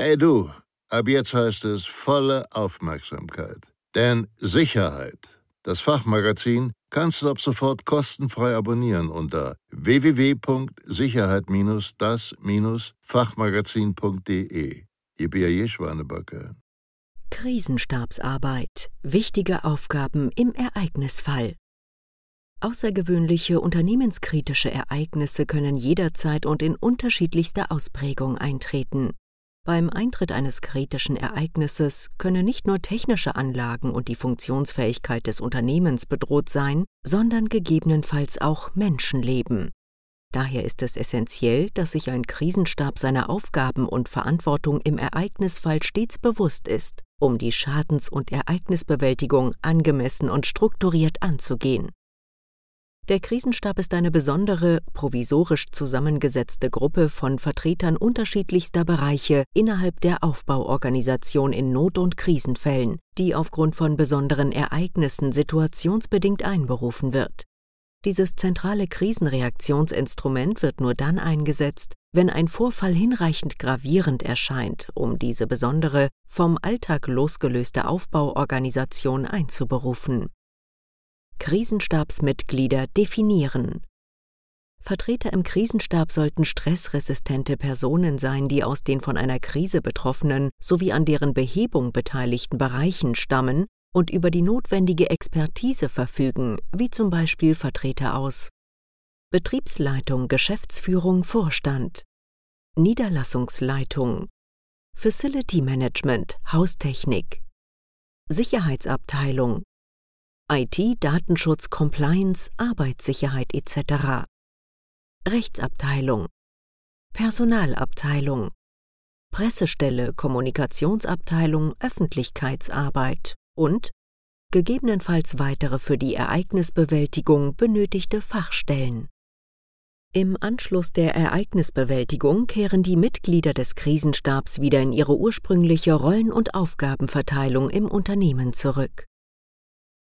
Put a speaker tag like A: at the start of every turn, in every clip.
A: Hey du, ab jetzt heißt es volle Aufmerksamkeit. Denn Sicherheit, das Fachmagazin, kannst du ab sofort kostenfrei abonnieren unter www.sicherheit-das-fachmagazin.de. Ihr B.A.J. Schwanebacke.
B: Krisenstabsarbeit. Wichtige Aufgaben im Ereignisfall. Außergewöhnliche unternehmenskritische Ereignisse können jederzeit und in unterschiedlichster Ausprägung eintreten. Beim Eintritt eines kritischen Ereignisses können nicht nur technische Anlagen und die Funktionsfähigkeit des Unternehmens bedroht sein, sondern gegebenenfalls auch Menschenleben. Daher ist es essentiell, dass sich ein Krisenstab seiner Aufgaben und Verantwortung im Ereignisfall stets bewusst ist, um die Schadens- und Ereignisbewältigung angemessen und strukturiert anzugehen. Der Krisenstab ist eine besondere, provisorisch zusammengesetzte Gruppe von Vertretern unterschiedlichster Bereiche innerhalb der Aufbauorganisation in Not- und Krisenfällen, die aufgrund von besonderen Ereignissen situationsbedingt einberufen wird. Dieses zentrale Krisenreaktionsinstrument wird nur dann eingesetzt, wenn ein Vorfall hinreichend gravierend erscheint, um diese besondere, vom Alltag losgelöste Aufbauorganisation einzuberufen. Krisenstabsmitglieder definieren. Vertreter im Krisenstab sollten stressresistente Personen sein, die aus den von einer Krise betroffenen sowie an deren Behebung beteiligten Bereichen stammen und über die notwendige Expertise verfügen, wie zum Beispiel Vertreter aus Betriebsleitung, Geschäftsführung, Vorstand, Niederlassungsleitung, Facility Management, Haustechnik, Sicherheitsabteilung, IT, Datenschutz, Compliance, Arbeitssicherheit etc. Rechtsabteilung, Personalabteilung, Pressestelle, Kommunikationsabteilung, Öffentlichkeitsarbeit und gegebenenfalls weitere für die Ereignisbewältigung benötigte Fachstellen. Im Anschluss der Ereignisbewältigung kehren die Mitglieder des Krisenstabs wieder in ihre ursprüngliche Rollen- und Aufgabenverteilung im Unternehmen zurück.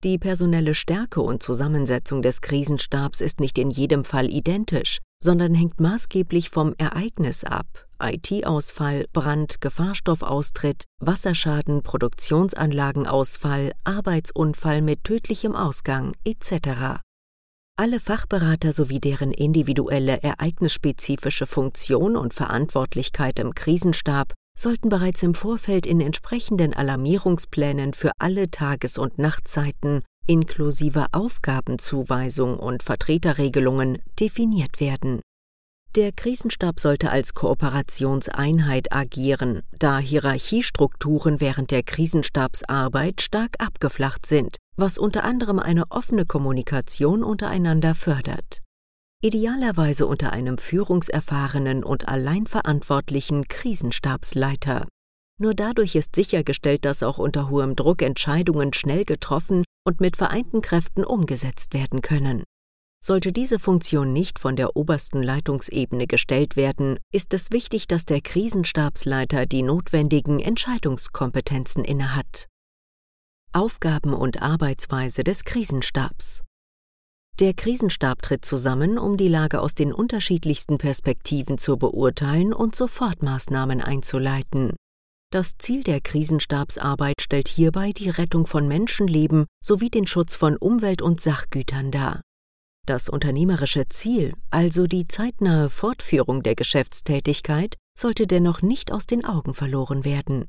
B: Die personelle Stärke und Zusammensetzung des Krisenstabs ist nicht in jedem Fall identisch, sondern hängt maßgeblich vom Ereignis ab. IT-Ausfall, Brand, Gefahrstoffaustritt, Wasserschaden, Produktionsanlagenausfall, Arbeitsunfall mit tödlichem Ausgang etc. Alle Fachberater sowie deren individuelle ereignisspezifische Funktion und Verantwortlichkeit im Krisenstab sollten bereits im Vorfeld in entsprechenden Alarmierungsplänen für alle Tages- und Nachtzeiten inklusive Aufgabenzuweisung und Vertreterregelungen definiert werden. Der Krisenstab sollte als Kooperationseinheit agieren, da Hierarchiestrukturen während der Krisenstabsarbeit stark abgeflacht sind, was unter anderem eine offene Kommunikation untereinander fördert idealerweise unter einem führungserfahrenen und alleinverantwortlichen Krisenstabsleiter. Nur dadurch ist sichergestellt, dass auch unter hohem Druck Entscheidungen schnell getroffen und mit vereinten Kräften umgesetzt werden können. Sollte diese Funktion nicht von der obersten Leitungsebene gestellt werden, ist es wichtig, dass der Krisenstabsleiter die notwendigen Entscheidungskompetenzen innehat. Aufgaben und Arbeitsweise des Krisenstabs der Krisenstab tritt zusammen, um die Lage aus den unterschiedlichsten Perspektiven zu beurteilen und Sofortmaßnahmen einzuleiten. Das Ziel der Krisenstabsarbeit stellt hierbei die Rettung von Menschenleben sowie den Schutz von Umwelt und Sachgütern dar. Das unternehmerische Ziel, also die zeitnahe Fortführung der Geschäftstätigkeit, sollte dennoch nicht aus den Augen verloren werden.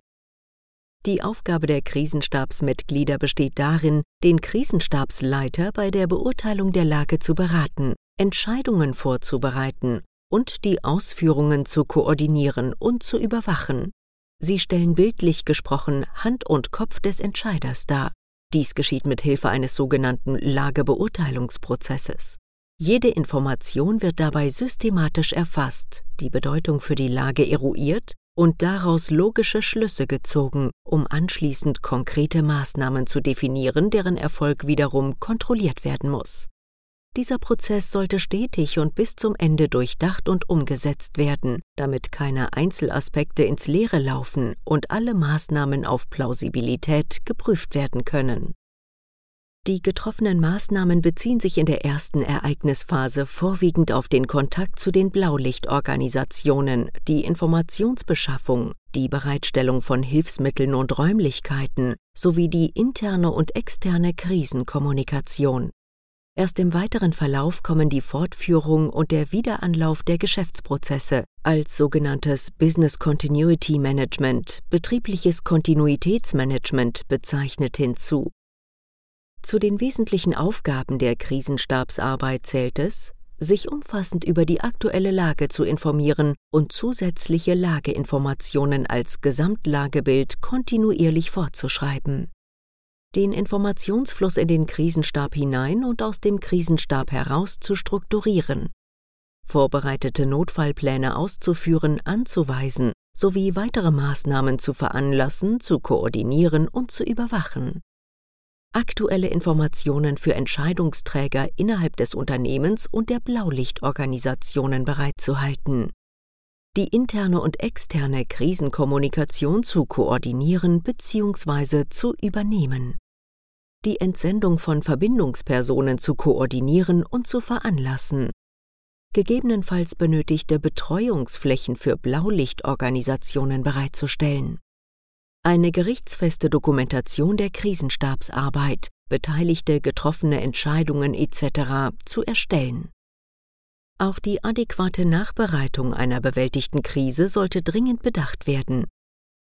B: Die Aufgabe der Krisenstabsmitglieder besteht darin, den Krisenstabsleiter bei der Beurteilung der Lage zu beraten, Entscheidungen vorzubereiten und die Ausführungen zu koordinieren und zu überwachen. Sie stellen bildlich gesprochen Hand und Kopf des Entscheiders dar. Dies geschieht mit Hilfe eines sogenannten Lagebeurteilungsprozesses. Jede Information wird dabei systematisch erfasst, die Bedeutung für die Lage eruiert und daraus logische Schlüsse gezogen, um anschließend konkrete Maßnahmen zu definieren, deren Erfolg wiederum kontrolliert werden muss. Dieser Prozess sollte stetig und bis zum Ende durchdacht und umgesetzt werden, damit keine Einzelaspekte ins Leere laufen und alle Maßnahmen auf Plausibilität geprüft werden können. Die getroffenen Maßnahmen beziehen sich in der ersten Ereignisphase vorwiegend auf den Kontakt zu den Blaulichtorganisationen, die Informationsbeschaffung, die Bereitstellung von Hilfsmitteln und Räumlichkeiten sowie die interne und externe Krisenkommunikation. Erst im weiteren Verlauf kommen die Fortführung und der Wiederanlauf der Geschäftsprozesse als sogenanntes Business Continuity Management, betriebliches Kontinuitätsmanagement bezeichnet hinzu. Zu den wesentlichen Aufgaben der Krisenstabsarbeit zählt es, sich umfassend über die aktuelle Lage zu informieren und zusätzliche Lageinformationen als Gesamtlagebild kontinuierlich fortzuschreiben. Den Informationsfluss in den Krisenstab hinein und aus dem Krisenstab heraus zu strukturieren, vorbereitete Notfallpläne auszuführen, anzuweisen sowie weitere Maßnahmen zu veranlassen, zu koordinieren und zu überwachen aktuelle Informationen für Entscheidungsträger innerhalb des Unternehmens und der Blaulichtorganisationen bereitzuhalten, die interne und externe Krisenkommunikation zu koordinieren bzw. zu übernehmen, die Entsendung von Verbindungspersonen zu koordinieren und zu veranlassen, gegebenenfalls benötigte Betreuungsflächen für Blaulichtorganisationen bereitzustellen eine gerichtsfeste Dokumentation der Krisenstabsarbeit, beteiligte getroffene Entscheidungen etc. zu erstellen. Auch die adäquate Nachbereitung einer bewältigten Krise sollte dringend bedacht werden.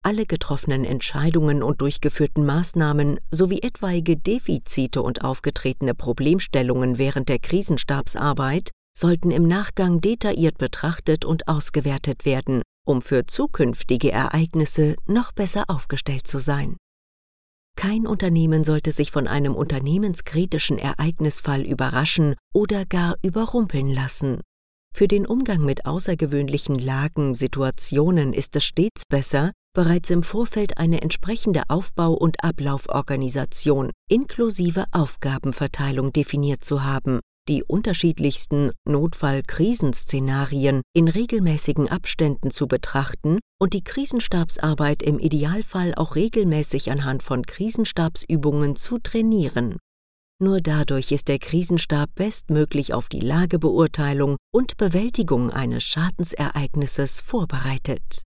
B: Alle getroffenen Entscheidungen und durchgeführten Maßnahmen sowie etwaige Defizite und aufgetretene Problemstellungen während der Krisenstabsarbeit sollten im Nachgang detailliert betrachtet und ausgewertet werden um für zukünftige Ereignisse noch besser aufgestellt zu sein. Kein Unternehmen sollte sich von einem unternehmenskritischen Ereignisfall überraschen oder gar überrumpeln lassen. Für den Umgang mit außergewöhnlichen Lagen, Situationen ist es stets besser, bereits im Vorfeld eine entsprechende Aufbau- und Ablauforganisation inklusive Aufgabenverteilung definiert zu haben die unterschiedlichsten Notfall-Krisenszenarien in regelmäßigen Abständen zu betrachten und die Krisenstabsarbeit im Idealfall auch regelmäßig anhand von Krisenstabsübungen zu trainieren. Nur dadurch ist der Krisenstab bestmöglich auf die Lagebeurteilung und Bewältigung eines Schadensereignisses vorbereitet.